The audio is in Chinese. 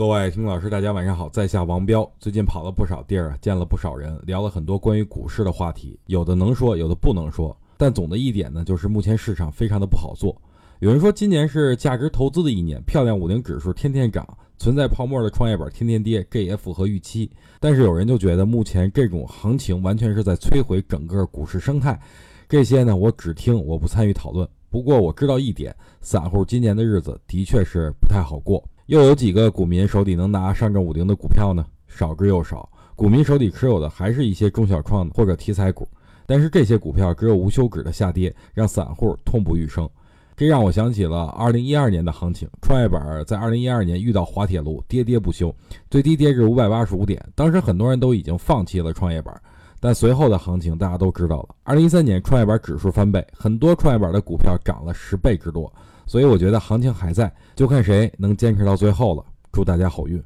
各位听众老师，大家晚上好，在下王彪。最近跑了不少地儿，见了不少人，聊了很多关于股市的话题，有的能说，有的不能说。但总的一点呢，就是目前市场非常的不好做。有人说今年是价值投资的一年，漂亮五零指数天天涨，存在泡沫的创业板天天跌，这也符合预期。但是有人就觉得目前这种行情完全是在摧毁整个股市生态。这些呢，我只听，我不参与讨论。不过我知道一点，散户今年的日子的确是不太好过。又有几个股民手里能拿上证五零的股票呢？少之又少。股民手里持有的还是一些中小创或者题材股，但是这些股票只有无休止的下跌，让散户痛不欲生。这让我想起了二零一二年的行情，创业板在二零一二年遇到滑铁卢，跌跌不休，最低跌至五百八十五点。当时很多人都已经放弃了创业板，但随后的行情大家都知道了。二零一三年创业板指数翻倍，很多创业板的股票涨了十倍之多。所以我觉得行情还在，就看谁能坚持到最后了。祝大家好运。